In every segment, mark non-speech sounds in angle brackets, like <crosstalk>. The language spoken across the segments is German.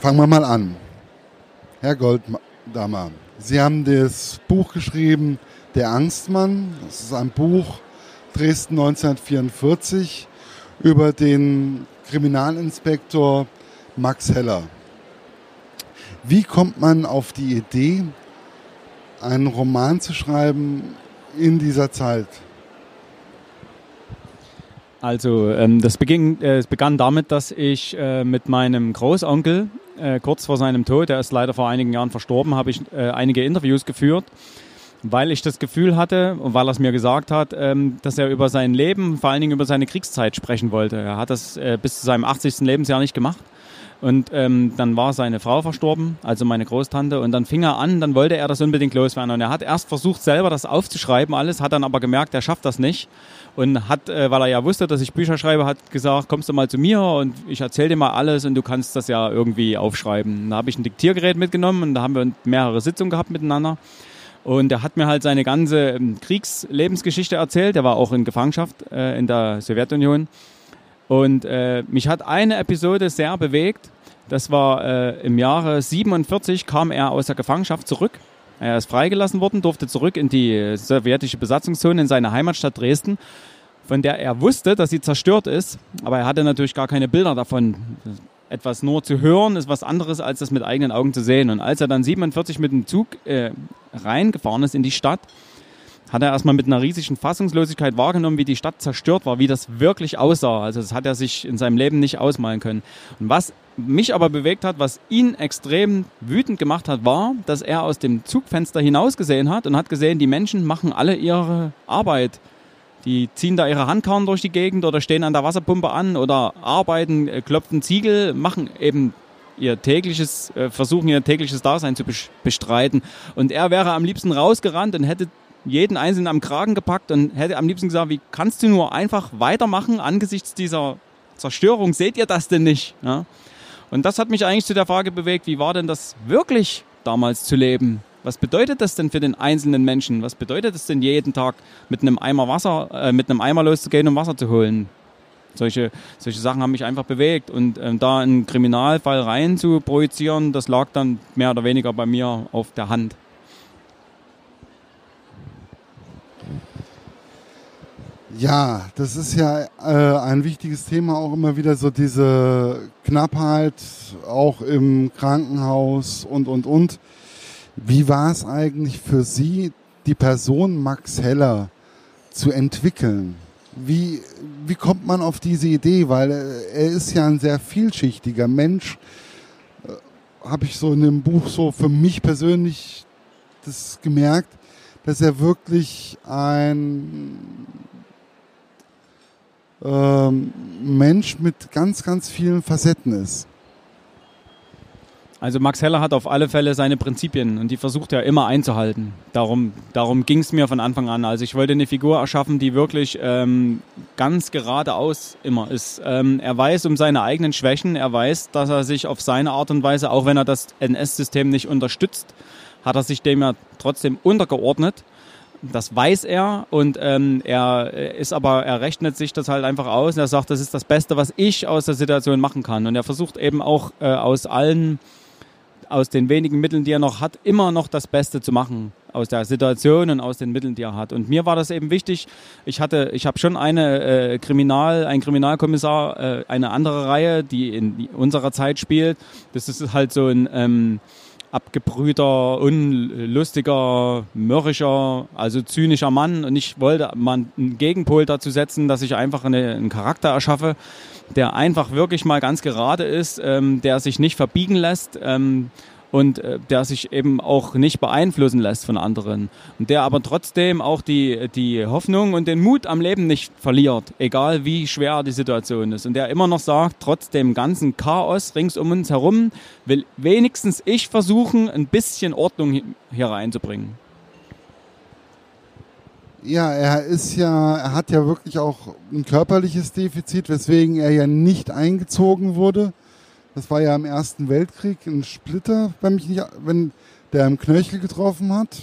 Fangen wir mal an. Herr Golddammer, Sie haben das Buch geschrieben, Der Angstmann. Das ist ein Buch Dresden 1944 über den Kriminalinspektor Max Heller. Wie kommt man auf die Idee, einen Roman zu schreiben in dieser Zeit? Also ähm, das, beging, äh, es begann damit, dass ich äh, mit meinem Großonkel äh, kurz vor seinem Tod, der ist leider vor einigen Jahren verstorben, habe ich äh, einige Interviews geführt, weil ich das Gefühl hatte und weil er es mir gesagt hat, ähm, dass er über sein Leben, vor allen Dingen über seine Kriegszeit sprechen wollte. Er hat das äh, bis zu seinem 80. Lebensjahr nicht gemacht. Und ähm, dann war seine Frau verstorben, also meine Großtante, und dann fing er an, dann wollte er das unbedingt loswerden. Und er hat erst versucht, selber das aufzuschreiben, alles, hat dann aber gemerkt, er schafft das nicht. Und hat, äh, weil er ja wusste, dass ich Bücher schreibe, hat gesagt, kommst du mal zu mir und ich erzähle dir mal alles und du kannst das ja irgendwie aufschreiben. Da habe ich ein Diktiergerät mitgenommen und da haben wir mehrere Sitzungen gehabt miteinander. Und er hat mir halt seine ganze ähm, Kriegslebensgeschichte erzählt. Er war auch in Gefangenschaft äh, in der Sowjetunion. Und äh, mich hat eine Episode sehr bewegt. Das war äh, im Jahre 47 kam er aus der Gefangenschaft zurück. Er ist freigelassen worden, durfte zurück in die sowjetische Besatzungszone in seine Heimatstadt Dresden, von der er wusste, dass sie zerstört ist. Aber er hatte natürlich gar keine Bilder davon. Etwas nur zu hören ist was anderes, als das mit eigenen Augen zu sehen. Und als er dann 47 mit dem Zug äh, reingefahren ist in die Stadt, hat er erstmal mit einer riesigen Fassungslosigkeit wahrgenommen, wie die Stadt zerstört war, wie das wirklich aussah. Also das hat er sich in seinem Leben nicht ausmalen können. Und was mich aber bewegt hat, was ihn extrem wütend gemacht hat, war, dass er aus dem Zugfenster hinausgesehen hat und hat gesehen, die Menschen machen alle ihre Arbeit. Die ziehen da ihre Handkarren durch die Gegend oder stehen an der Wasserpumpe an oder arbeiten, äh, klopfen Ziegel, machen eben ihr tägliches, äh, versuchen ihr tägliches Dasein zu bestreiten. Und er wäre am liebsten rausgerannt und hätte jeden Einzelnen am Kragen gepackt und hätte am liebsten gesagt, wie kannst du nur einfach weitermachen angesichts dieser Zerstörung? Seht ihr das denn nicht? Ja? Und das hat mich eigentlich zu der Frage bewegt, wie war denn das wirklich damals zu leben? Was bedeutet das denn für den einzelnen Menschen? Was bedeutet es denn jeden Tag mit einem Eimer Wasser, äh, mit einem Eimer loszugehen, um Wasser zu holen? Solche, solche Sachen haben mich einfach bewegt. Und äh, da einen Kriminalfall rein zu projizieren, das lag dann mehr oder weniger bei mir auf der Hand. Ja, das ist ja äh, ein wichtiges Thema, auch immer wieder so diese Knappheit, auch im Krankenhaus und, und, und. Wie war es eigentlich für Sie, die Person Max Heller zu entwickeln? Wie, wie kommt man auf diese Idee? Weil er ist ja ein sehr vielschichtiger Mensch. Äh, Habe ich so in dem Buch so für mich persönlich das gemerkt, dass er wirklich ein ähm, Mensch mit ganz, ganz vielen Facetten ist. Also Max Heller hat auf alle Fälle seine Prinzipien und die versucht er immer einzuhalten. Darum, darum ging es mir von Anfang an. Also ich wollte eine Figur erschaffen, die wirklich ähm, ganz geradeaus immer ist. Ähm, er weiß um seine eigenen Schwächen, er weiß, dass er sich auf seine Art und Weise, auch wenn er das NS-System nicht unterstützt, hat er sich dem ja trotzdem untergeordnet das weiß er und ähm, er ist aber, er rechnet sich das halt einfach aus und er sagt, das ist das Beste, was ich aus der Situation machen kann. Und er versucht eben auch äh, aus allen, aus den wenigen Mitteln, die er noch hat, immer noch das Beste zu machen aus der Situation und aus den Mitteln, die er hat. Und mir war das eben wichtig. Ich hatte, ich habe schon eine äh, Kriminal, ein Kriminalkommissar, äh, eine andere Reihe, die in unserer Zeit spielt. Das ist halt so ein ähm, abgebrühter, unlustiger, mürrischer, also zynischer Mann. Und ich wollte mal einen Gegenpol dazu setzen, dass ich einfach eine, einen Charakter erschaffe, der einfach wirklich mal ganz gerade ist, ähm, der sich nicht verbiegen lässt. Ähm, und äh, der sich eben auch nicht beeinflussen lässt von anderen. Und der aber trotzdem auch die, die Hoffnung und den Mut am Leben nicht verliert, egal wie schwer die Situation ist. Und der immer noch sagt, trotz dem ganzen Chaos rings um uns herum, will wenigstens ich versuchen, ein bisschen Ordnung hier reinzubringen. Ja, er ist ja, er hat ja wirklich auch ein körperliches Defizit, weswegen er ja nicht eingezogen wurde das war ja im Ersten Weltkrieg ein Splitter, wenn, mich nicht, wenn der im Knöchel getroffen hat.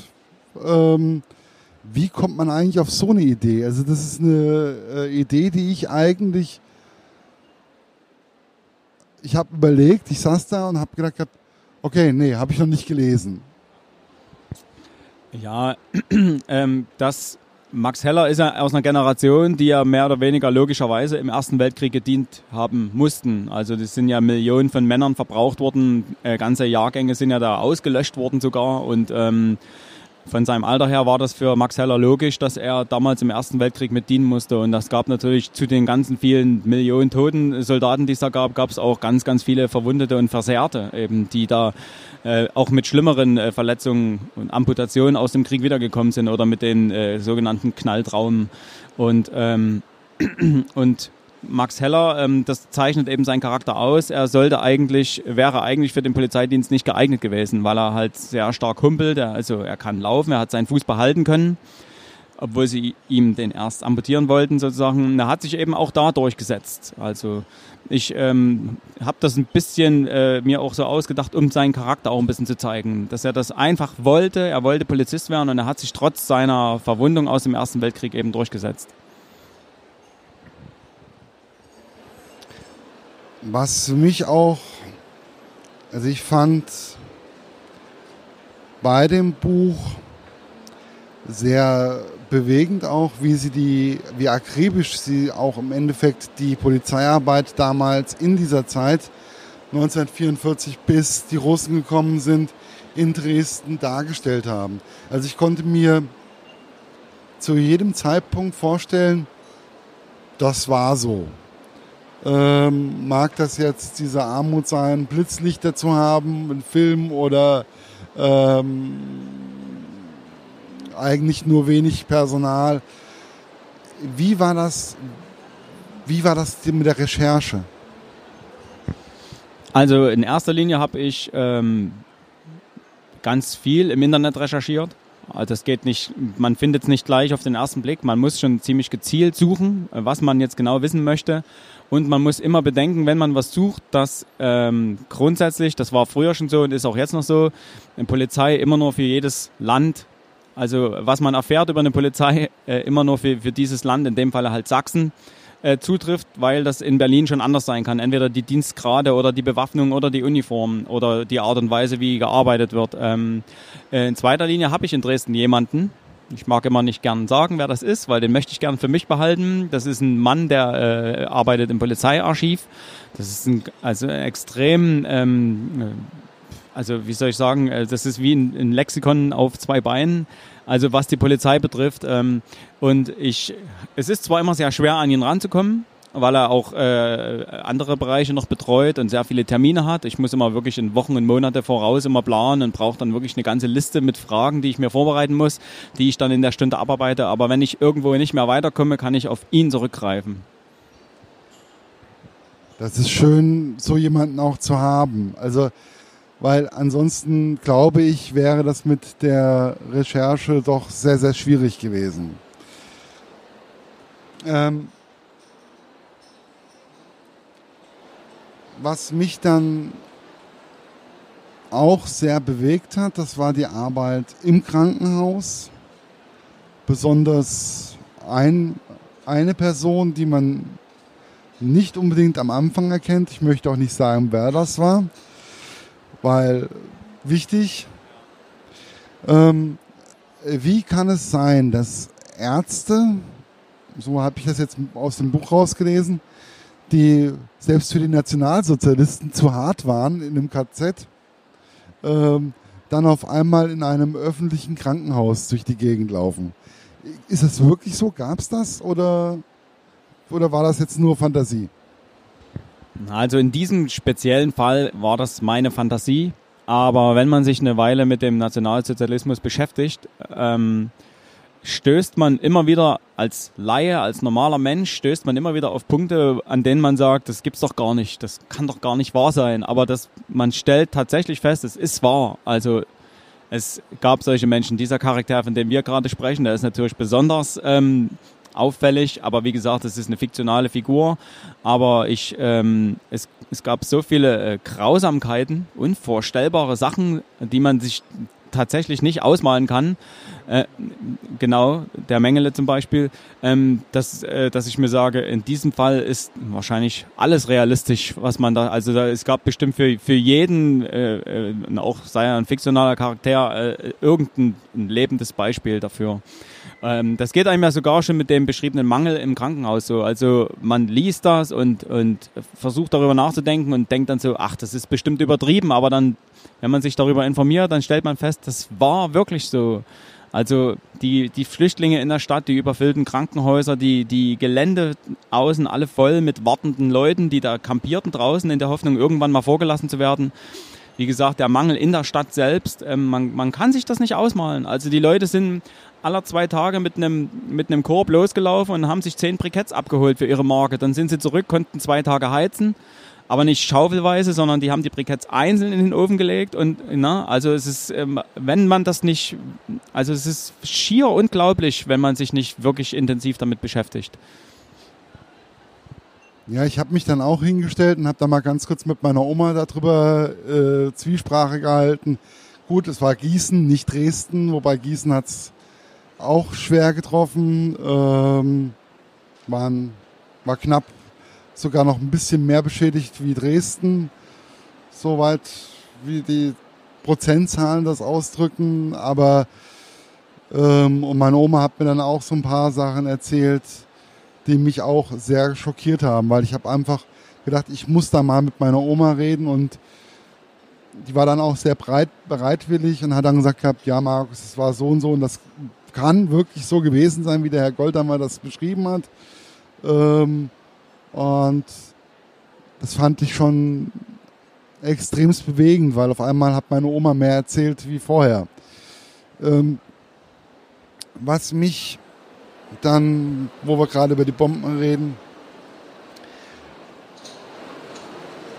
Ähm, wie kommt man eigentlich auf so eine Idee? Also das ist eine äh, Idee, die ich eigentlich ich habe überlegt, ich saß da und habe gedacht, okay, nee, habe ich noch nicht gelesen. Ja, <clears throat> ähm, das Max Heller ist ja aus einer Generation, die ja mehr oder weniger logischerweise im Ersten Weltkrieg gedient haben mussten. Also das sind ja Millionen von Männern verbraucht worden, äh, ganze Jahrgänge sind ja da ausgelöscht worden sogar und ähm, von seinem Alter her war das für Max Heller logisch, dass er damals im Ersten Weltkrieg mit dienen musste. Und das gab natürlich zu den ganzen vielen Millionen toten Soldaten, die es da gab, gab es auch ganz, ganz viele Verwundete und Versehrte, eben, die da äh, auch mit schlimmeren äh, Verletzungen und Amputationen aus dem Krieg wiedergekommen sind oder mit den äh, sogenannten Knalltraumen. Und, ähm, <clears throat> und Max Heller, ähm, das zeichnet eben seinen Charakter aus. Er sollte eigentlich, wäre eigentlich für den Polizeidienst nicht geeignet gewesen, weil er halt sehr stark humpelt. Also er kann laufen, er hat seinen Fuß behalten können, obwohl sie ihm den erst amputieren wollten sozusagen. Er hat sich eben auch da durchgesetzt. Also ich ähm, habe das ein bisschen äh, mir auch so ausgedacht, um seinen Charakter auch ein bisschen zu zeigen, dass er das einfach wollte. Er wollte Polizist werden und er hat sich trotz seiner Verwundung aus dem Ersten Weltkrieg eben durchgesetzt. Was mich auch, also ich fand bei dem Buch sehr bewegend auch, wie sie die, wie akribisch sie auch im Endeffekt die Polizeiarbeit damals in dieser Zeit 1944 bis die Russen gekommen sind in Dresden dargestellt haben. Also ich konnte mir zu jedem Zeitpunkt vorstellen, das war so. Ähm, mag das jetzt diese Armut sein, Blitzlichter zu haben, ein Film oder ähm, eigentlich nur wenig Personal. Wie war das? Wie war das mit der Recherche? Also in erster Linie habe ich ähm, ganz viel im Internet recherchiert. Also es geht nicht, man findet es nicht gleich auf den ersten Blick. Man muss schon ziemlich gezielt suchen, was man jetzt genau wissen möchte. Und man muss immer bedenken, wenn man was sucht, dass ähm, grundsätzlich, das war früher schon so und ist auch jetzt noch so, eine Polizei immer nur für jedes Land, also was man erfährt über eine Polizei, äh, immer nur für, für dieses Land, in dem Fall halt Sachsen, äh, zutrifft, weil das in Berlin schon anders sein kann. Entweder die Dienstgrade oder die Bewaffnung oder die Uniform oder die Art und Weise, wie gearbeitet wird. Ähm, äh, in zweiter Linie habe ich in Dresden jemanden, ich mag immer nicht gern sagen, wer das ist, weil den möchte ich gern für mich behalten. Das ist ein Mann, der äh, arbeitet im Polizeiarchiv. Das ist ein, also extrem, ähm, äh, also wie soll ich sagen, äh, das ist wie ein, Lexikon auf zwei Beinen. Also was die Polizei betrifft. Ähm, und ich, es ist zwar immer sehr schwer, an ihn ranzukommen, weil er auch äh, andere Bereiche noch betreut und sehr viele Termine hat. Ich muss immer wirklich in Wochen und Monate voraus immer planen und brauche dann wirklich eine ganze Liste mit Fragen, die ich mir vorbereiten muss, die ich dann in der Stunde abarbeite. Aber wenn ich irgendwo nicht mehr weiterkomme, kann ich auf ihn zurückgreifen. Das ist schön, so jemanden auch zu haben. Also, weil ansonsten glaube ich, wäre das mit der Recherche doch sehr, sehr schwierig gewesen. Ähm, was mich dann auch sehr bewegt hat, das war die Arbeit im Krankenhaus. Besonders ein, eine Person, die man nicht unbedingt am Anfang erkennt. Ich möchte auch nicht sagen, wer das war, weil wichtig. Ähm, wie kann es sein, dass Ärzte, so habe ich das jetzt aus dem Buch rausgelesen, die selbst für die Nationalsozialisten zu hart waren in einem KZ, ähm, dann auf einmal in einem öffentlichen Krankenhaus durch die Gegend laufen. Ist das wirklich so? Gab es das oder, oder war das jetzt nur Fantasie? Also in diesem speziellen Fall war das meine Fantasie. Aber wenn man sich eine Weile mit dem Nationalsozialismus beschäftigt, ähm, stößt man immer wieder als Laie, als normaler Mensch, stößt man immer wieder auf Punkte, an denen man sagt, das gibt's doch gar nicht, das kann doch gar nicht wahr sein. Aber das, man stellt tatsächlich fest, es ist wahr. Also es gab solche Menschen. Dieser Charakter, von dem wir gerade sprechen, der ist natürlich besonders ähm, auffällig, aber wie gesagt, es ist eine fiktionale Figur. Aber ich, ähm, es, es gab so viele äh, Grausamkeiten, unvorstellbare Sachen, die man sich tatsächlich nicht ausmalen kann. Äh, genau, der Mengele zum Beispiel, ähm, dass, äh, dass ich mir sage, in diesem Fall ist wahrscheinlich alles realistisch, was man da, also da, es gab bestimmt für, für jeden, äh, äh, auch sei er ein fiktionaler Charakter, äh, irgendein lebendes Beispiel dafür. Ähm, das geht einem ja sogar schon mit dem beschriebenen Mangel im Krankenhaus so. Also man liest das und, und versucht darüber nachzudenken und denkt dann so, ach, das ist bestimmt übertrieben, aber dann, wenn man sich darüber informiert, dann stellt man fest, das war wirklich so. Also die, die Flüchtlinge in der Stadt, die überfüllten Krankenhäuser, die, die Gelände außen alle voll mit wartenden Leuten, die da kampierten draußen in der Hoffnung, irgendwann mal vorgelassen zu werden. Wie gesagt, der Mangel in der Stadt selbst, ähm, man, man kann sich das nicht ausmalen. Also die Leute sind aller zwei Tage mit einem, mit einem Korb losgelaufen und haben sich zehn Briketts abgeholt für ihre Marke. Dann sind sie zurück, konnten zwei Tage heizen aber nicht schaufelweise, sondern die haben die Briketts einzeln in den Ofen gelegt und na, also es ist, ähm, wenn man das nicht, also es ist schier unglaublich, wenn man sich nicht wirklich intensiv damit beschäftigt. Ja, ich habe mich dann auch hingestellt und habe da mal ganz kurz mit meiner Oma darüber äh, Zwiesprache gehalten. Gut, es war Gießen, nicht Dresden, wobei Gießen hat's auch schwer getroffen. Ähm, waren, war knapp sogar noch ein bisschen mehr beschädigt wie Dresden, soweit wie die Prozentzahlen das ausdrücken. Aber ähm, und meine Oma hat mir dann auch so ein paar Sachen erzählt, die mich auch sehr schockiert haben, weil ich habe einfach gedacht, ich muss da mal mit meiner Oma reden und die war dann auch sehr breit, bereitwillig und hat dann gesagt gehabt, ja Markus, es war so und so und das kann wirklich so gewesen sein, wie der Herr Goldhammer das beschrieben hat. Ähm, und das fand ich schon extremst bewegend, weil auf einmal hat meine Oma mehr erzählt wie vorher. Ähm, was mich dann, wo wir gerade über die Bomben reden,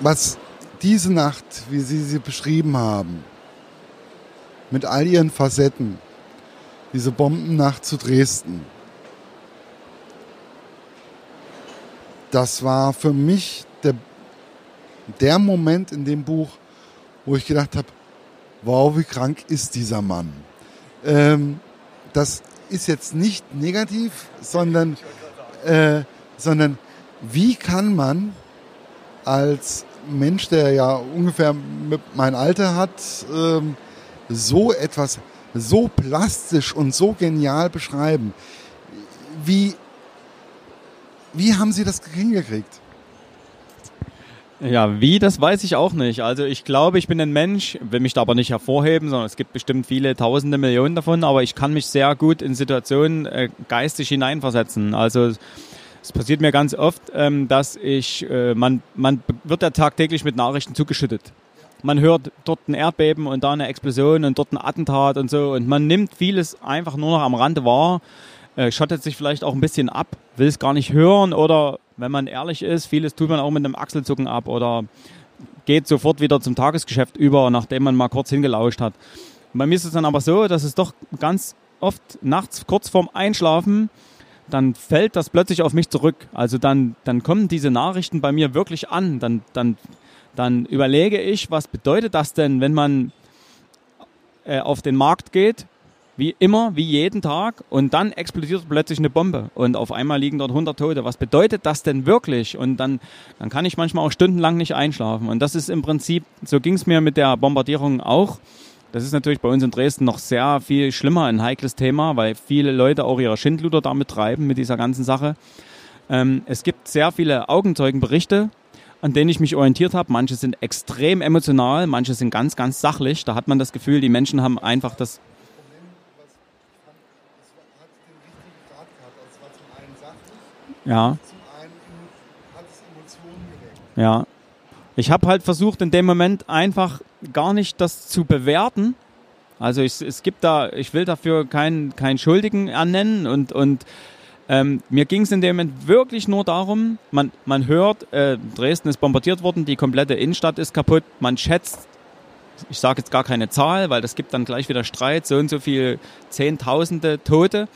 was diese Nacht, wie Sie sie beschrieben haben, mit all ihren Facetten, diese Bombennacht zu Dresden, das war für mich der, der Moment in dem Buch, wo ich gedacht habe, wow, wie krank ist dieser Mann. Ähm, das ist jetzt nicht negativ, sondern, äh, sondern wie kann man als Mensch, der ja ungefähr mein Alter hat, ähm, so etwas so plastisch und so genial beschreiben? Wie wie haben Sie das hingekriegt? Ja, wie, das weiß ich auch nicht. Also ich glaube, ich bin ein Mensch, will mich da aber nicht hervorheben, sondern es gibt bestimmt viele Tausende, Millionen davon, aber ich kann mich sehr gut in Situationen äh, geistig hineinversetzen. Also es passiert mir ganz oft, ähm, dass ich, äh, man, man wird ja tagtäglich mit Nachrichten zugeschüttet. Man hört dort ein Erdbeben und da eine Explosion und dort ein Attentat und so und man nimmt vieles einfach nur noch am Rande wahr äh, schottet sich vielleicht auch ein bisschen ab, will es gar nicht hören oder wenn man ehrlich ist, vieles tut man auch mit einem Achselzucken ab oder geht sofort wieder zum Tagesgeschäft über, nachdem man mal kurz hingelauscht hat. bei mir ist es dann aber so, dass es doch ganz oft nachts kurz vorm Einschlafen dann fällt das plötzlich auf mich zurück. Also dann, dann kommen diese Nachrichten bei mir wirklich an. Dann, dann, dann überlege ich, was bedeutet das denn, wenn man äh, auf den Markt geht wie immer, wie jeden Tag und dann explodiert plötzlich eine Bombe und auf einmal liegen dort 100 Tote. Was bedeutet das denn wirklich? Und dann, dann kann ich manchmal auch stundenlang nicht einschlafen. Und das ist im Prinzip, so ging es mir mit der Bombardierung auch. Das ist natürlich bei uns in Dresden noch sehr viel schlimmer, ein heikles Thema, weil viele Leute auch ihre Schindluder damit treiben, mit dieser ganzen Sache. Ähm, es gibt sehr viele Augenzeugenberichte, an denen ich mich orientiert habe. Manche sind extrem emotional, manche sind ganz, ganz sachlich. Da hat man das Gefühl, die Menschen haben einfach das Ja. Ja. Ich habe halt versucht, in dem Moment einfach gar nicht das zu bewerten. Also ich, es gibt da, ich will dafür keinen keinen Schuldigen ernennen und, und ähm, mir ging es in dem Moment wirklich nur darum, man, man hört, äh, Dresden ist bombardiert worden, die komplette Innenstadt ist kaputt, man schätzt, ich sage jetzt gar keine Zahl, weil das gibt dann gleich wieder Streit, so und so viele Zehntausende Tote.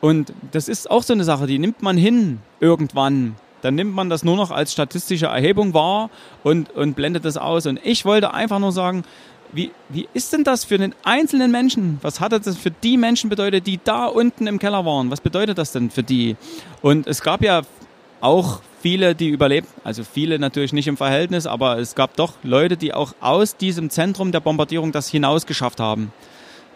Und das ist auch so eine Sache, die nimmt man hin irgendwann. Dann nimmt man das nur noch als statistische Erhebung wahr und, und blendet das aus. Und ich wollte einfach nur sagen, wie, wie ist denn das für den einzelnen Menschen? Was hat das für die Menschen bedeutet, die da unten im Keller waren? Was bedeutet das denn für die? Und es gab ja auch viele, die überlebt, also viele natürlich nicht im Verhältnis, aber es gab doch Leute, die auch aus diesem Zentrum der Bombardierung das hinaus geschafft haben.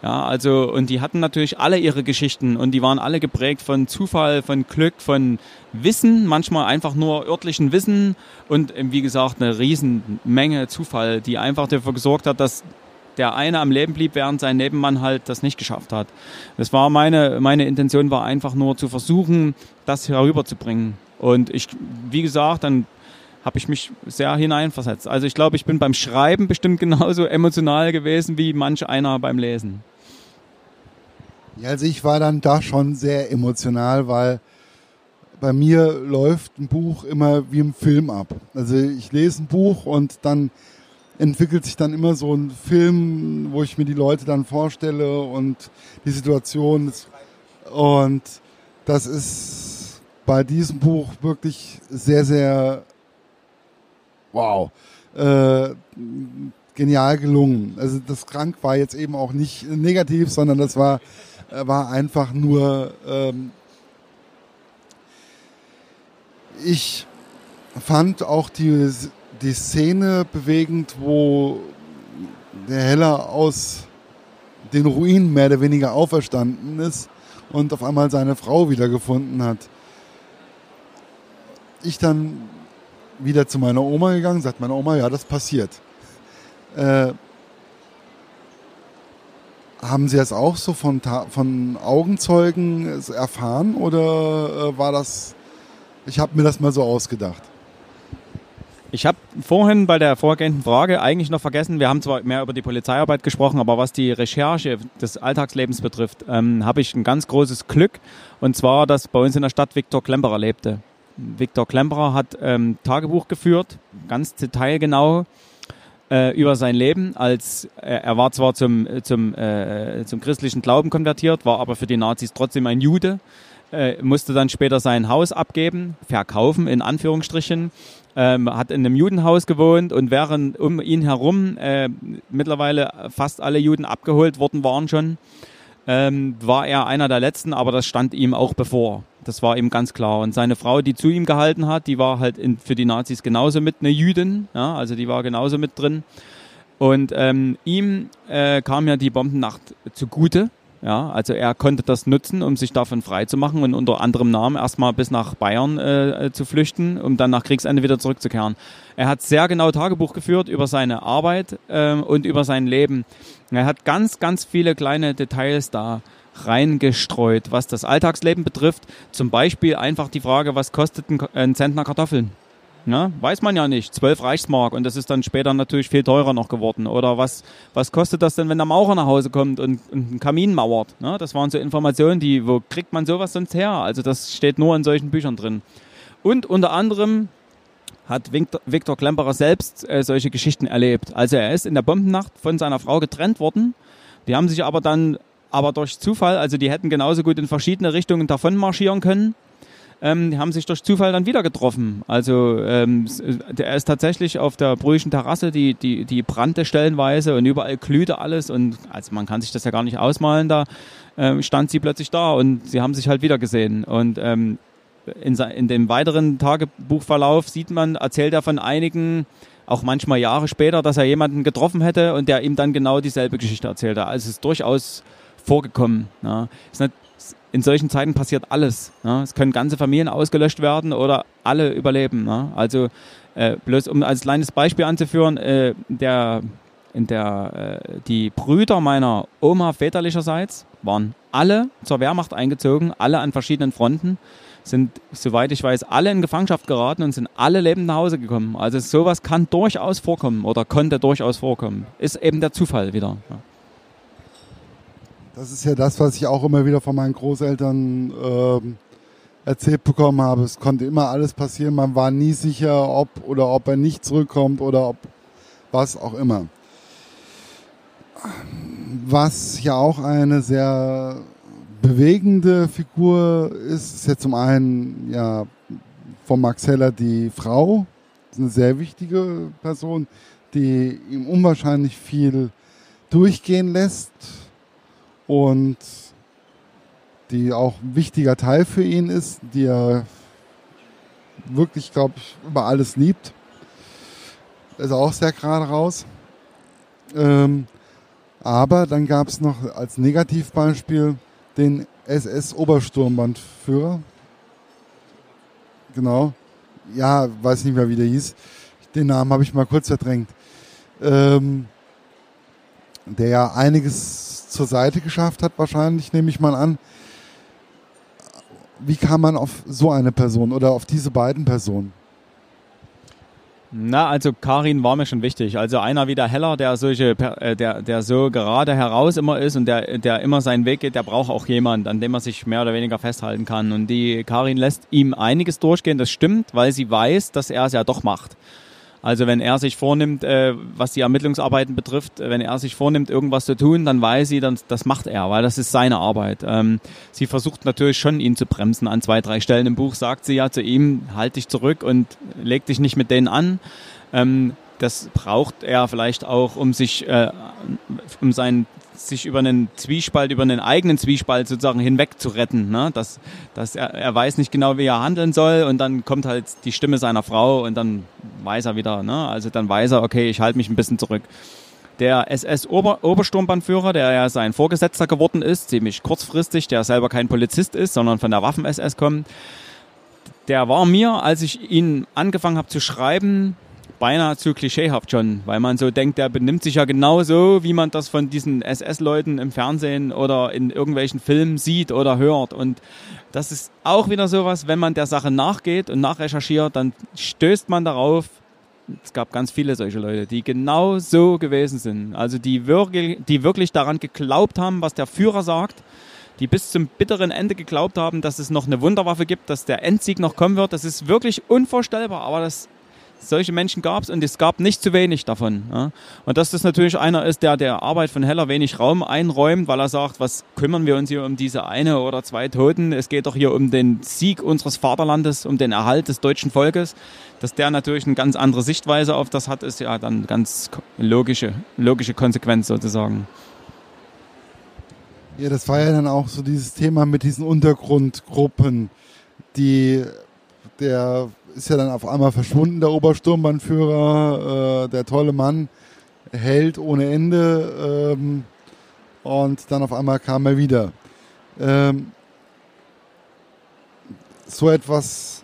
Ja, also, und die hatten natürlich alle ihre Geschichten und die waren alle geprägt von Zufall, von Glück, von Wissen, manchmal einfach nur örtlichen Wissen und wie gesagt eine Riesenmenge Zufall, die einfach dafür gesorgt hat, dass der eine am Leben blieb, während sein Nebenmann halt das nicht geschafft hat. Das war meine, meine Intention war einfach nur zu versuchen, das herüberzubringen. Und ich, wie gesagt, dann habe ich mich sehr hineinversetzt. Also ich glaube, ich bin beim Schreiben bestimmt <laughs> genauso emotional gewesen wie manch einer beim Lesen. Ja, also ich war dann da schon sehr emotional, weil bei mir läuft ein Buch immer wie im Film ab. Also ich lese ein Buch und dann entwickelt sich dann immer so ein Film, wo ich mir die Leute dann vorstelle und die Situation. Und das ist bei diesem Buch wirklich sehr, sehr wow, äh, genial gelungen. Also das Krank war jetzt eben auch nicht negativ, sondern das war, äh, war einfach nur, ähm, ich fand auch die, die Szene bewegend, wo der Heller aus den Ruinen mehr oder weniger auferstanden ist und auf einmal seine Frau wiedergefunden hat. Ich dann wieder zu meiner Oma gegangen, sagt meine Oma, ja, das passiert. Äh, haben Sie das auch so von, von Augenzeugen erfahren oder äh, war das, ich habe mir das mal so ausgedacht? Ich habe vorhin bei der vorgehenden Frage eigentlich noch vergessen, wir haben zwar mehr über die Polizeiarbeit gesprochen, aber was die Recherche des Alltagslebens betrifft, ähm, habe ich ein ganz großes Glück. Und zwar, dass bei uns in der Stadt Viktor Klemperer lebte. Viktor Klemperer hat ähm, Tagebuch geführt, ganz detailgenau äh, über sein Leben. Als äh, er war zwar zum zum äh, zum christlichen Glauben konvertiert, war aber für die Nazis trotzdem ein Jude. Äh, musste dann später sein Haus abgeben, verkaufen in Anführungsstrichen, ähm, hat in einem Judenhaus gewohnt und während um ihn herum äh, mittlerweile fast alle Juden abgeholt worden waren schon, ähm, war er einer der letzten, aber das stand ihm auch bevor. Das war ihm ganz klar. Und seine Frau, die zu ihm gehalten hat, die war halt in, für die Nazis genauso mit eine Jüdin. Ja, also die war genauso mit drin. Und ähm, ihm äh, kam ja die Bombennacht zugute. Ja, also er konnte das nutzen, um sich davon frei zu machen und unter anderem Namen erstmal bis nach Bayern äh, zu flüchten, um dann nach Kriegsende wieder zurückzukehren. Er hat sehr genau Tagebuch geführt über seine Arbeit äh, und über sein Leben. Er hat ganz, ganz viele kleine Details da reingestreut, was das Alltagsleben betrifft. Zum Beispiel einfach die Frage, was kostet ein, Zentner Kartoffeln? Ne? Weiß man ja nicht. Zwölf Reichsmark und das ist dann später natürlich viel teurer noch geworden. Oder was, was kostet das denn, wenn der Maurer nach Hause kommt und, und einen Kamin mauert? Ne? Das waren so Informationen, die, wo kriegt man sowas sonst her? Also das steht nur in solchen Büchern drin. Und unter anderem hat Viktor Klemperer selbst äh, solche Geschichten erlebt. Also er ist in der Bombennacht von seiner Frau getrennt worden. Die haben sich aber dann aber durch Zufall, also die hätten genauso gut in verschiedene Richtungen davon marschieren können. Ähm, die haben sich durch Zufall dann wieder getroffen. Also ähm, der ist tatsächlich auf der Brühischen Terrasse, die, die, die brannte stellenweise und überall glühte alles und also man kann sich das ja gar nicht ausmalen, da ähm, stand sie plötzlich da und sie haben sich halt wieder gesehen. Und ähm, in, in dem weiteren Tagebuchverlauf sieht man, erzählt er von einigen auch manchmal Jahre später, dass er jemanden getroffen hätte und der ihm dann genau dieselbe Geschichte erzählte. Also es ist durchaus vorgekommen. Ja. Nicht, in solchen Zeiten passiert alles. Ja. Es können ganze Familien ausgelöscht werden oder alle überleben. Ja. Also äh, bloß um als kleines Beispiel anzuführen, äh, der, in der, äh, die Brüder meiner Oma väterlicherseits waren alle zur Wehrmacht eingezogen, alle an verschiedenen Fronten, sind, soweit ich weiß, alle in Gefangenschaft geraten und sind alle lebend nach Hause gekommen. Also sowas kann durchaus vorkommen oder konnte durchaus vorkommen. Ist eben der Zufall wieder. Ja. Das ist ja das, was ich auch immer wieder von meinen Großeltern ähm, erzählt bekommen habe. Es konnte immer alles passieren. Man war nie sicher, ob oder ob er nicht zurückkommt oder ob was auch immer. Was ja auch eine sehr bewegende Figur ist, ist ja zum einen ja von Max Heller die Frau, ist eine sehr wichtige Person, die ihm unwahrscheinlich viel durchgehen lässt und die auch ein wichtiger Teil für ihn ist, die er wirklich, glaube ich, über alles liebt. Ist auch sehr gerade raus. Ähm, aber dann gab es noch als Negativbeispiel den SS-Obersturmbandführer. Genau. Ja, weiß nicht mehr, wie der hieß. Den Namen habe ich mal kurz verdrängt. Ähm, der ja einiges zur Seite geschafft hat, wahrscheinlich, nehme ich mal an. Wie kam man auf so eine Person oder auf diese beiden Personen? Na, also Karin war mir schon wichtig. Also einer wie der Heller, der solche, äh, der, der so gerade heraus immer ist und der, der immer seinen Weg geht, der braucht auch jemand, an dem er sich mehr oder weniger festhalten kann. Und die Karin lässt ihm einiges durchgehen, das stimmt, weil sie weiß, dass er es ja doch macht. Also wenn er sich vornimmt, äh, was die Ermittlungsarbeiten betrifft, wenn er sich vornimmt, irgendwas zu tun, dann weiß sie, dann, das macht er, weil das ist seine Arbeit. Ähm, sie versucht natürlich schon, ihn zu bremsen. An zwei, drei Stellen im Buch sagt sie ja zu ihm, halt dich zurück und leg dich nicht mit denen an. Ähm, das braucht er vielleicht auch, um sich, äh, um seinen sich über einen Zwiespalt, über einen eigenen Zwiespalt sozusagen hinweg zu retten. Ne? Dass, dass er, er weiß nicht genau, wie er handeln soll und dann kommt halt die Stimme seiner Frau und dann weiß er wieder. Ne? Also dann weiß er, okay, ich halte mich ein bisschen zurück. Der SS-Obersturmbannführer, der ja sein Vorgesetzter geworden ist, ziemlich kurzfristig, der selber kein Polizist ist, sondern von der Waffen-SS kommt, der war mir, als ich ihn angefangen habe zu schreiben, beinahe zu klischeehaft schon, weil man so denkt, der benimmt sich ja genauso, wie man das von diesen SS-Leuten im Fernsehen oder in irgendwelchen Filmen sieht oder hört. Und das ist auch wieder sowas, wenn man der Sache nachgeht und nachrecherchiert, dann stößt man darauf, es gab ganz viele solche Leute, die genau so gewesen sind. Also die wirklich, die wirklich daran geglaubt haben, was der Führer sagt, die bis zum bitteren Ende geglaubt haben, dass es noch eine Wunderwaffe gibt, dass der Endsieg noch kommen wird. Das ist wirklich unvorstellbar, aber das solche Menschen gab es und es gab nicht zu wenig davon. Ja. Und dass das natürlich einer ist, der der Arbeit von Heller wenig Raum einräumt, weil er sagt, was kümmern wir uns hier um diese eine oder zwei Toten? Es geht doch hier um den Sieg unseres Vaterlandes, um den Erhalt des deutschen Volkes. Dass der natürlich eine ganz andere Sichtweise auf das hat, ist ja dann ganz logische, logische Konsequenz sozusagen. Ja, das war ja dann auch so dieses Thema mit diesen Untergrundgruppen, die der ist ja dann auf einmal verschwunden, der Obersturmbannführer, äh, der tolle Mann, Held ohne Ende. Ähm, und dann auf einmal kam er wieder. Ähm, so etwas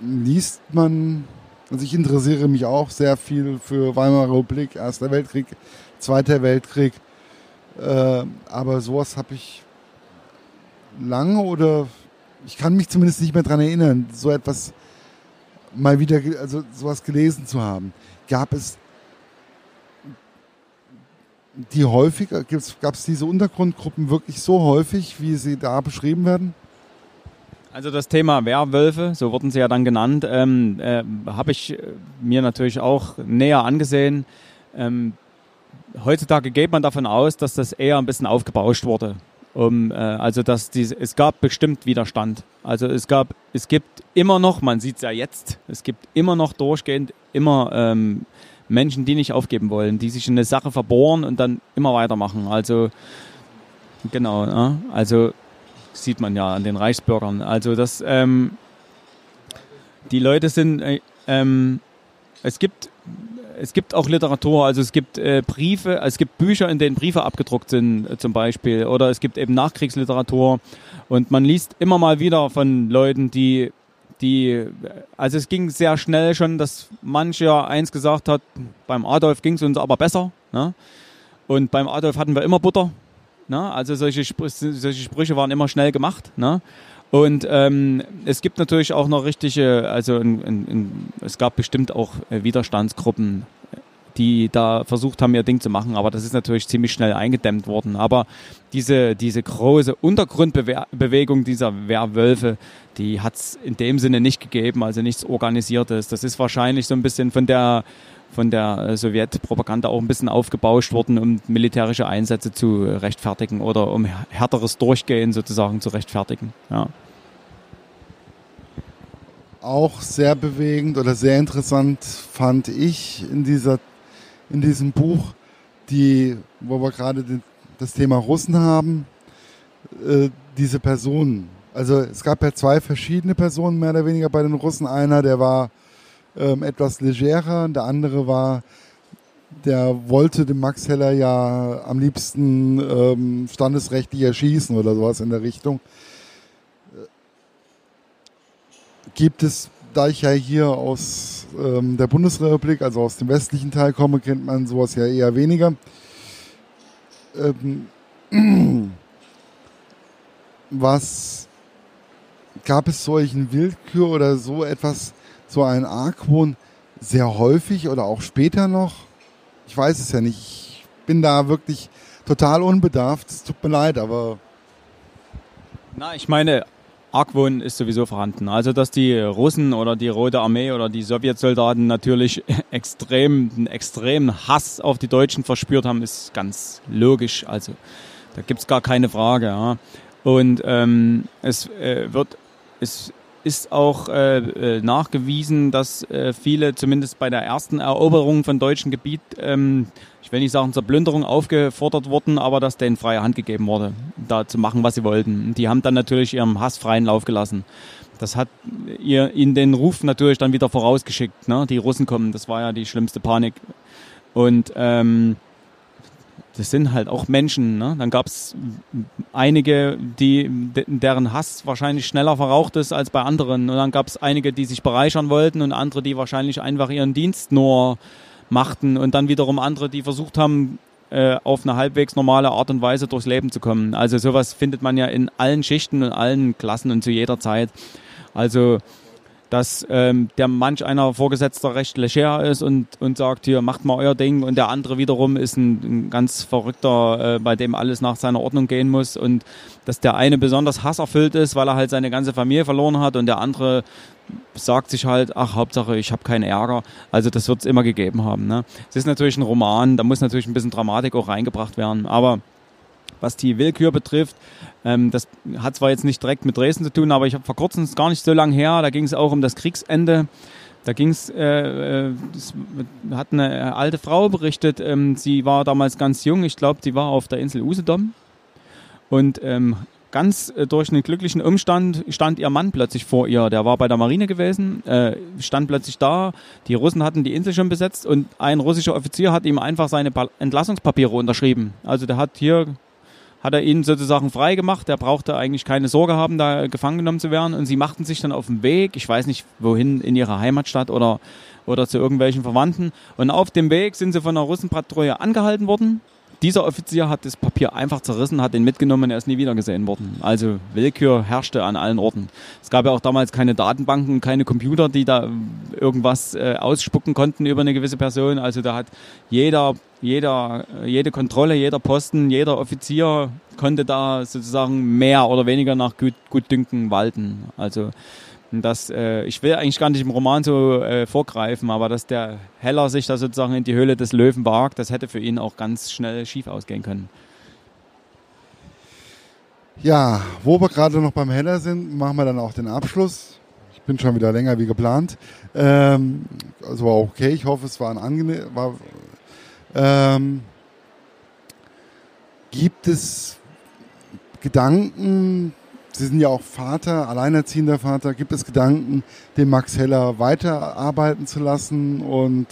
liest man, also ich interessiere mich auch sehr viel für Weimarer Republik, Erster Weltkrieg, Zweiter Weltkrieg. Äh, aber sowas habe ich lange oder ich kann mich zumindest nicht mehr daran erinnern, so etwas mal wieder, also sowas gelesen zu haben. Gab es die häufiger, gab es diese Untergrundgruppen wirklich so häufig, wie sie da beschrieben werden? Also das Thema Werwölfe, so wurden sie ja dann genannt, ähm, äh, habe ich mir natürlich auch näher angesehen. Ähm, heutzutage geht man davon aus, dass das eher ein bisschen aufgebauscht wurde um, äh, also dass diese, es gab bestimmt Widerstand. Also es gab, es gibt immer noch, man sieht es ja jetzt, es gibt immer noch durchgehend immer ähm, Menschen, die nicht aufgeben wollen, die sich in eine Sache verbohren und dann immer weitermachen. Also genau, ne? also sieht man ja an den Reichsbürgern. Also das, ähm, die Leute sind, äh, ähm, es gibt es gibt auch Literatur, also es gibt äh, Briefe, es gibt Bücher, in denen Briefe abgedruckt sind äh, zum Beispiel, oder es gibt eben Nachkriegsliteratur und man liest immer mal wieder von Leuten, die, die, also es ging sehr schnell schon, dass mancher eins gesagt hat, beim Adolf ging es uns aber besser, ne? und beim Adolf hatten wir immer Butter, ne? also solche, solche Sprüche waren immer schnell gemacht, ne? Und ähm, es gibt natürlich auch noch richtige, also in, in, in, es gab bestimmt auch äh, Widerstandsgruppen, die da versucht haben, ihr Ding zu machen, aber das ist natürlich ziemlich schnell eingedämmt worden. Aber diese, diese große Untergrundbewegung dieser Werwölfe, die hat es in dem Sinne nicht gegeben, also nichts Organisiertes. Das ist wahrscheinlich so ein bisschen von der von der äh, Sowjetpropaganda auch ein bisschen aufgebauscht worden, um militärische Einsätze zu rechtfertigen oder um härteres Durchgehen sozusagen zu rechtfertigen. Ja. Auch sehr bewegend oder sehr interessant fand ich in, dieser, in diesem Buch die, wo wir gerade das Thema Russen haben, äh, diese Personen. Also es gab ja zwei verschiedene Personen mehr oder weniger bei den Russen. Einer, der war ähm, etwas legerer, der andere war, der wollte den Max Heller ja am liebsten ähm, standesrechtlich erschießen oder sowas in der Richtung. Gibt es, da ich ja hier aus ähm, der Bundesrepublik, also aus dem westlichen Teil komme, kennt man sowas ja eher weniger. Ähm, <clears throat> was gab es solchen Willkür oder so etwas, so ein Argwohn sehr häufig oder auch später noch? Ich weiß es ja nicht. Ich bin da wirklich total unbedarft. Es tut mir leid, aber. Na, ich meine, Argwohn ist sowieso vorhanden. Also, dass die Russen oder die Rote Armee oder die Sowjetsoldaten natürlich <laughs> extrem, einen extremen Hass auf die Deutschen verspürt haben, ist ganz logisch. Also, da gibt es gar keine Frage. Ja. Und ähm, es äh, wird, es ist auch äh, äh, nachgewiesen, dass äh, viele, zumindest bei der ersten Eroberung von deutschem Gebiet, ähm, ich will nicht sagen zur Plünderung aufgefordert wurden, aber dass denen freie Hand gegeben wurde, da zu machen, was sie wollten. Die haben dann natürlich ihrem Hass freien Lauf gelassen. Das hat ihr in den Ruf natürlich dann wieder vorausgeschickt. Ne? Die Russen kommen, das war ja die schlimmste Panik. Und ähm, das sind halt auch Menschen. Ne? Dann gab es einige, die, deren Hass wahrscheinlich schneller verraucht ist als bei anderen. Und dann gab es einige, die sich bereichern wollten und andere, die wahrscheinlich einfach ihren Dienst nur machten. Und dann wiederum andere, die versucht haben, äh, auf eine halbwegs normale Art und Weise durchs Leben zu kommen. Also sowas findet man ja in allen Schichten und allen Klassen und zu jeder Zeit. Also dass ähm, der manch einer Vorgesetzter recht leger ist und, und sagt, hier macht mal euer Ding und der andere wiederum ist ein, ein ganz verrückter, äh, bei dem alles nach seiner Ordnung gehen muss und dass der eine besonders hasserfüllt ist, weil er halt seine ganze Familie verloren hat und der andere sagt sich halt, ach Hauptsache ich habe keinen Ärger. Also das wird es immer gegeben haben. Ne? Es ist natürlich ein Roman, da muss natürlich ein bisschen Dramatik auch reingebracht werden, aber was die Willkür betrifft. Ähm, das hat zwar jetzt nicht direkt mit Dresden zu tun, aber ich habe vor kurzem, gar nicht so lange her, da ging es auch um das Kriegsende. Da ging es, äh, äh hat eine alte Frau berichtet, ähm, sie war damals ganz jung, ich glaube, sie war auf der Insel Usedom und ähm, ganz äh, durch einen glücklichen Umstand stand ihr Mann plötzlich vor ihr. Der war bei der Marine gewesen, äh, stand plötzlich da. Die Russen hatten die Insel schon besetzt und ein russischer Offizier hat ihm einfach seine Entlassungspapiere unterschrieben. Also der hat hier hat er ihn sozusagen frei gemacht. Er brauchte eigentlich keine Sorge haben, da gefangen genommen zu werden. Und sie machten sich dann auf den Weg, ich weiß nicht wohin, in ihre Heimatstadt oder, oder zu irgendwelchen Verwandten. Und auf dem Weg sind sie von einer Russenpatrouille angehalten worden dieser Offizier hat das Papier einfach zerrissen, hat ihn mitgenommen er ist nie wieder gesehen worden. Also Willkür herrschte an allen Orten. Es gab ja auch damals keine Datenbanken, keine Computer, die da irgendwas äh, ausspucken konnten über eine gewisse Person. Also da hat jeder, jeder, jede Kontrolle, jeder Posten, jeder Offizier konnte da sozusagen mehr oder weniger nach Gut, Gutdünken walten. Also dass äh, ich will eigentlich gar nicht im Roman so äh, vorgreifen, aber dass der Heller sich da sozusagen in die Höhle des Löwen wagt, das hätte für ihn auch ganz schnell schief ausgehen können. Ja, wo wir gerade noch beim Heller sind, machen wir dann auch den Abschluss. Ich bin schon wieder länger wie geplant. Ähm, also war okay. Ich hoffe, es war ein angenehm. War, ähm, gibt es Gedanken, Sie sind ja auch Vater, alleinerziehender Vater. Gibt es Gedanken, den Max Heller weiterarbeiten zu lassen? Und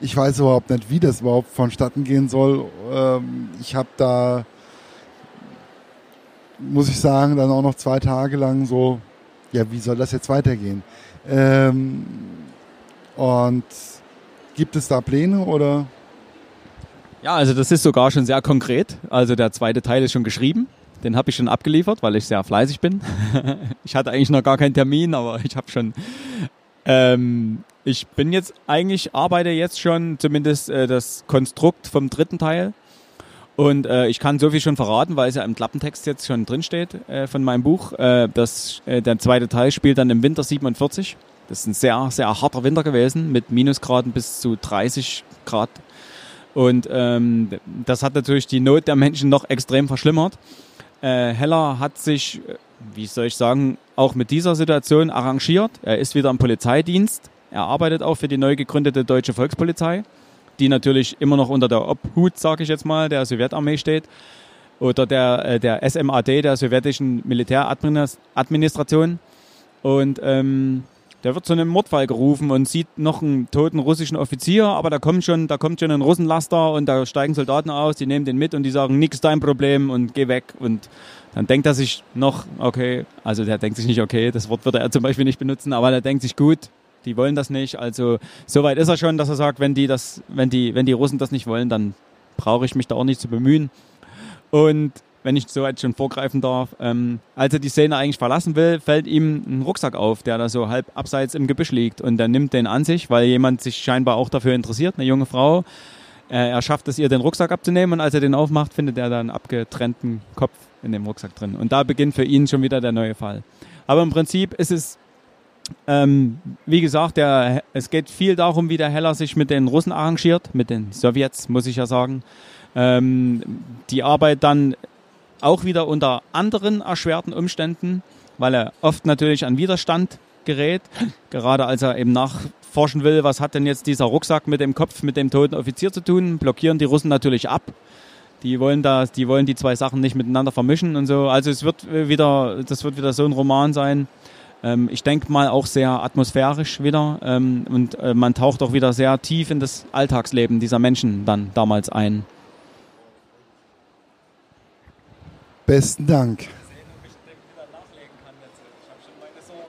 ich weiß überhaupt nicht, wie das überhaupt vonstatten gehen soll. Ähm, ich habe da, muss ich sagen, dann auch noch zwei Tage lang so, ja, wie soll das jetzt weitergehen? Ähm, und gibt es da Pläne oder? Ja, also das ist sogar schon sehr konkret. Also der zweite Teil ist schon geschrieben. Den habe ich schon abgeliefert, weil ich sehr fleißig bin. <laughs> ich hatte eigentlich noch gar keinen Termin, aber ich habe schon. Ähm, ich bin jetzt eigentlich, arbeite jetzt schon zumindest äh, das Konstrukt vom dritten Teil. Und äh, ich kann so viel schon verraten, weil es ja im Klappentext jetzt schon drinsteht äh, von meinem Buch. Äh, das, äh, der zweite Teil spielt dann im Winter 47. Das ist ein sehr, sehr harter Winter gewesen mit Minusgraden bis zu 30 Grad. Und ähm, das hat natürlich die Not der Menschen noch extrem verschlimmert. Äh, Heller hat sich, äh, wie soll ich sagen, auch mit dieser Situation arrangiert. Er ist wieder im Polizeidienst. Er arbeitet auch für die neu gegründete Deutsche Volkspolizei. die natürlich immer noch unter der Obhut, sage ich jetzt mal, der Sowjetarmee steht oder der, äh, der SMAD, der sowjetischen Militäradministration. Und ähm, der wird zu einem Mordfall gerufen und sieht noch einen toten russischen Offizier, aber da kommt schon, da kommt schon ein Russenlaster und da steigen Soldaten aus, die nehmen den mit und die sagen, nix dein Problem und geh weg. Und dann denkt er sich noch, okay, also der denkt sich nicht, okay, das Wort würde er zum Beispiel nicht benutzen, aber der denkt sich, gut, die wollen das nicht. Also soweit ist er schon, dass er sagt, wenn die das, wenn die, wenn die Russen das nicht wollen, dann brauche ich mich da auch nicht zu bemühen. Und wenn ich so weit schon vorgreifen darf, ähm, als er die Szene eigentlich verlassen will, fällt ihm ein Rucksack auf, der da so halb abseits im Gebüsch liegt. Und er nimmt den an sich, weil jemand sich scheinbar auch dafür interessiert, eine junge Frau. Äh, er schafft es ihr, den Rucksack abzunehmen und als er den aufmacht, findet er da einen abgetrennten Kopf in dem Rucksack drin. Und da beginnt für ihn schon wieder der neue Fall. Aber im Prinzip ist es, ähm, wie gesagt, der, es geht viel darum, wie der Heller sich mit den Russen arrangiert, mit den Sowjets, muss ich ja sagen. Ähm, die Arbeit dann auch wieder unter anderen erschwerten Umständen, weil er oft natürlich an Widerstand gerät, gerade als er eben nachforschen will, was hat denn jetzt dieser Rucksack mit dem Kopf, mit dem toten Offizier zu tun, blockieren die Russen natürlich ab. Die wollen da, die wollen die zwei Sachen nicht miteinander vermischen und so. Also es wird wieder, das wird wieder so ein Roman sein. Ähm, ich denke mal auch sehr atmosphärisch wieder ähm, und äh, man taucht auch wieder sehr tief in das Alltagsleben dieser Menschen dann damals ein. Besten Dank.